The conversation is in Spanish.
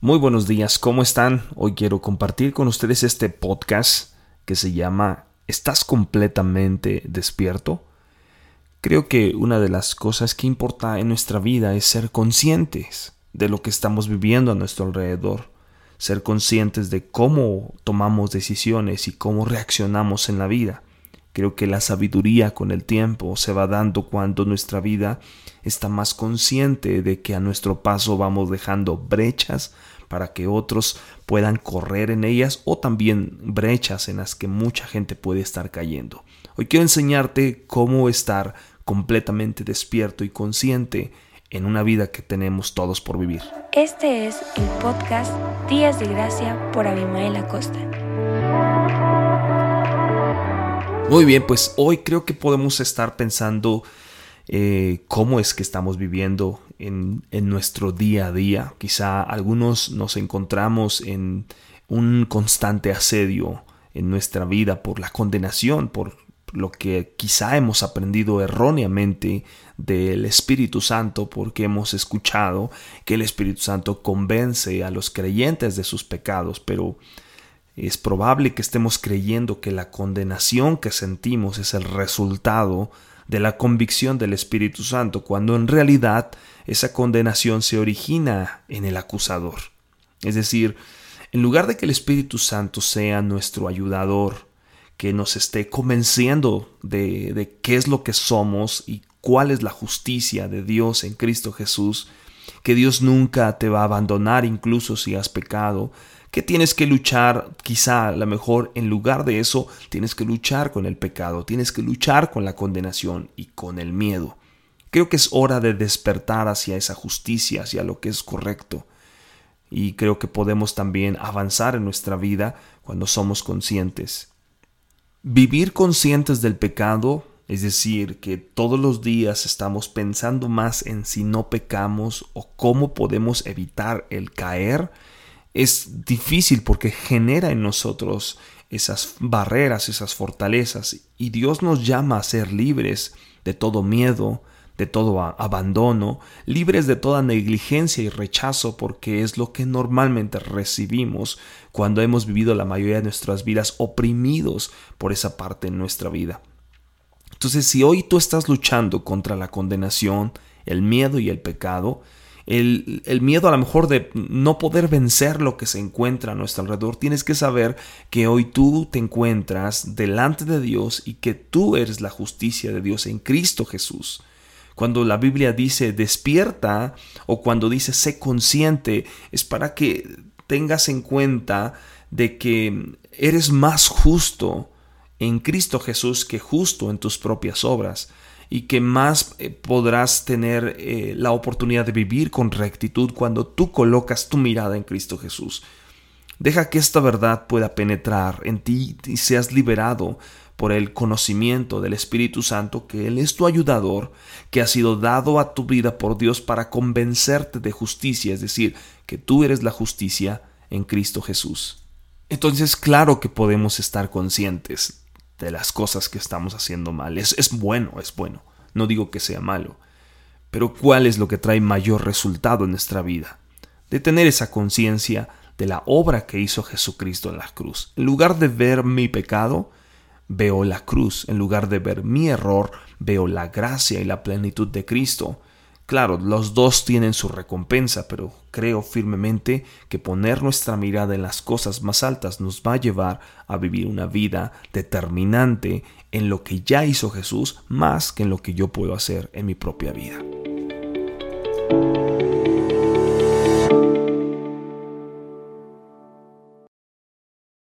Muy buenos días, ¿cómo están? Hoy quiero compartir con ustedes este podcast que se llama ¿Estás completamente despierto? Creo que una de las cosas que importa en nuestra vida es ser conscientes de lo que estamos viviendo a nuestro alrededor, ser conscientes de cómo tomamos decisiones y cómo reaccionamos en la vida. Creo que la sabiduría con el tiempo se va dando cuando nuestra vida está más consciente de que a nuestro paso vamos dejando brechas para que otros puedan correr en ellas o también brechas en las que mucha gente puede estar cayendo. Hoy quiero enseñarte cómo estar completamente despierto y consciente en una vida que tenemos todos por vivir. Este es el podcast Días de Gracia por Abimael Acosta. Muy bien, pues hoy creo que podemos estar pensando eh, cómo es que estamos viviendo en, en, nuestro día a día. Quizá algunos nos encontramos en un constante asedio en nuestra vida por la condenación, por lo que quizá hemos aprendido erróneamente del Espíritu Santo porque hemos escuchado que el Espíritu Santo convence a los creyentes de sus pecados, pero es probable que estemos creyendo que la condenación que sentimos es el resultado de la convicción del Espíritu Santo, cuando en realidad esa condenación se origina en el acusador. Es decir, en lugar de que el Espíritu Santo sea nuestro ayudador, que nos esté convenciendo de, de qué es lo que somos y cuál es la justicia de Dios en Cristo Jesús, que Dios nunca te va a abandonar incluso si has pecado, que tienes que luchar, quizá a lo mejor en lugar de eso, tienes que luchar con el pecado, tienes que luchar con la condenación y con el miedo. Creo que es hora de despertar hacia esa justicia, hacia lo que es correcto. Y creo que podemos también avanzar en nuestra vida cuando somos conscientes. Vivir conscientes del pecado, es decir, que todos los días estamos pensando más en si no pecamos o cómo podemos evitar el caer, es difícil porque genera en nosotros esas barreras, esas fortalezas, y Dios nos llama a ser libres de todo miedo, de todo abandono, libres de toda negligencia y rechazo, porque es lo que normalmente recibimos cuando hemos vivido la mayoría de nuestras vidas oprimidos por esa parte en nuestra vida. Entonces, si hoy tú estás luchando contra la condenación, el miedo y el pecado, el, miedo a lo mejor de no poder vencer lo que se encuentra a nuestro alrededor, tienes que saber que hoy tú te encuentras delante de Dios y que tú eres la justicia de Dios en Cristo Jesús. Cuando la Biblia dice despierta o cuando dice sé consciente, es para que tengas en cuenta de que eres más justo en Cristo Jesús que justo en tus propias obras y que más eh, podrás tener eh, la oportunidad de vivir con rectitud cuando tú colocas tu mirada en Cristo Jesús. Deja que esta verdad pueda penetrar en ti y seas liberado por el conocimiento del Espíritu Santo que Él es tu ayudador, que ha sido dado a tu vida por Dios para convencerte de justicia, es decir, que tú eres la justicia en Cristo Jesús. Entonces, claro que podemos estar conscientes de las cosas que estamos haciendo mal. Es, es bueno, es bueno. No digo que sea malo. Pero ¿cuál es lo que trae mayor resultado en nuestra vida? De tener esa conciencia de la obra que hizo Jesucristo en la cruz. En lugar de ver mi pecado, veo la cruz. En lugar de ver mi error, veo la gracia y la plenitud de Cristo. Claro, los dos tienen su recompensa, pero creo firmemente que poner nuestra mirada en las cosas más altas nos va a llevar a vivir una vida determinante en lo que ya hizo Jesús más que en lo que yo puedo hacer en mi propia vida.